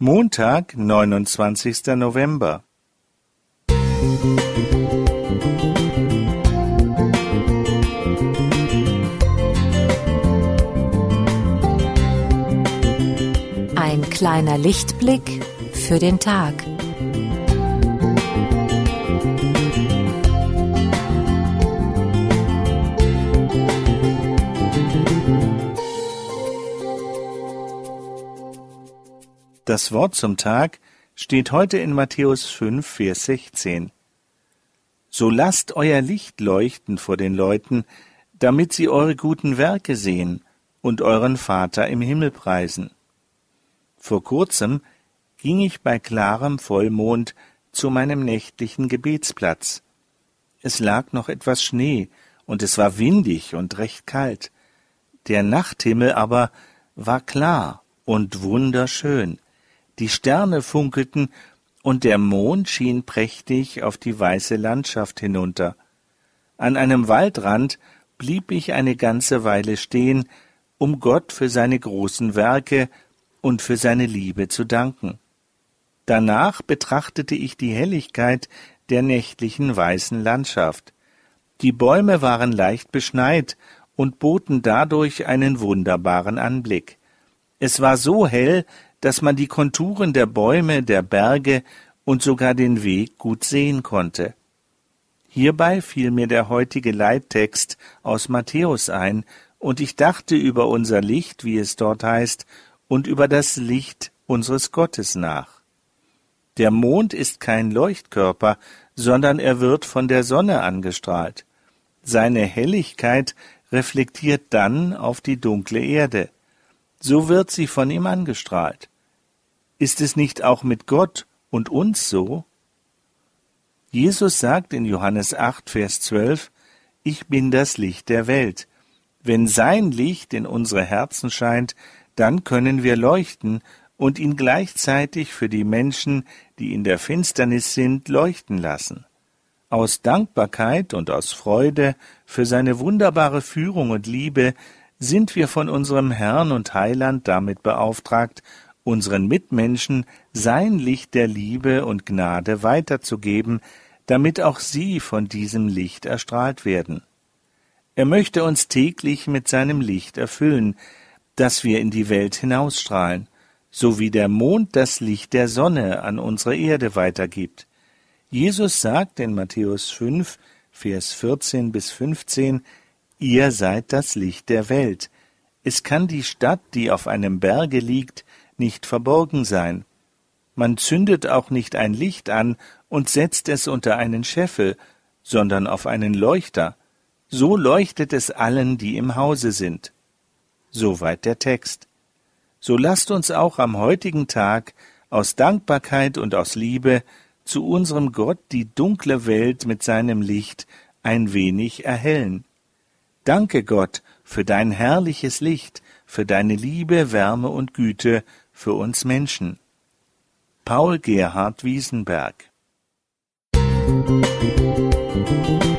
Montag, neunundzwanzigster November. Ein kleiner Lichtblick für den Tag. Das Wort zum Tag steht heute in Matthäus 5, Vers 16. So lasst euer Licht leuchten vor den Leuten, damit sie eure guten Werke sehen und euren Vater im Himmel preisen. Vor kurzem ging ich bei klarem Vollmond zu meinem nächtlichen Gebetsplatz. Es lag noch etwas Schnee, und es war windig und recht kalt. Der Nachthimmel aber war klar und wunderschön die Sterne funkelten, und der Mond schien prächtig auf die weiße Landschaft hinunter. An einem Waldrand blieb ich eine ganze Weile stehen, um Gott für seine großen Werke und für seine Liebe zu danken. Danach betrachtete ich die Helligkeit der nächtlichen weißen Landschaft. Die Bäume waren leicht beschneit und boten dadurch einen wunderbaren Anblick. Es war so hell, dass man die Konturen der Bäume, der Berge und sogar den Weg gut sehen konnte. Hierbei fiel mir der heutige Leittext aus Matthäus ein, und ich dachte über unser Licht, wie es dort heißt, und über das Licht unseres Gottes nach. Der Mond ist kein Leuchtkörper, sondern er wird von der Sonne angestrahlt. Seine Helligkeit reflektiert dann auf die dunkle Erde. So wird sie von ihm angestrahlt. Ist es nicht auch mit Gott und uns so? Jesus sagt in Johannes 8, Vers 12, Ich bin das Licht der Welt. Wenn sein Licht in unsere Herzen scheint, dann können wir leuchten und ihn gleichzeitig für die Menschen, die in der Finsternis sind, leuchten lassen. Aus Dankbarkeit und aus Freude für seine wunderbare Führung und Liebe sind wir von unserem Herrn und Heiland damit beauftragt, unseren Mitmenschen sein Licht der Liebe und Gnade weiterzugeben, damit auch sie von diesem Licht erstrahlt werden. Er möchte uns täglich mit seinem Licht erfüllen, dass wir in die Welt hinausstrahlen, so wie der Mond das Licht der Sonne an unsere Erde weitergibt. Jesus sagt in Matthäus 5, Vers 14 bis 15, Ihr seid das Licht der Welt. Es kann die Stadt, die auf einem Berge liegt, nicht verborgen sein. Man zündet auch nicht ein Licht an und setzt es unter einen Scheffel, sondern auf einen Leuchter. So leuchtet es allen, die im Hause sind. Soweit der Text. So lasst uns auch am heutigen Tag aus Dankbarkeit und aus Liebe zu unserem Gott die dunkle Welt mit seinem Licht ein wenig erhellen. Danke Gott für dein herrliches Licht, für deine Liebe, Wärme und Güte für uns Menschen. Paul Gerhard Wiesenberg Musik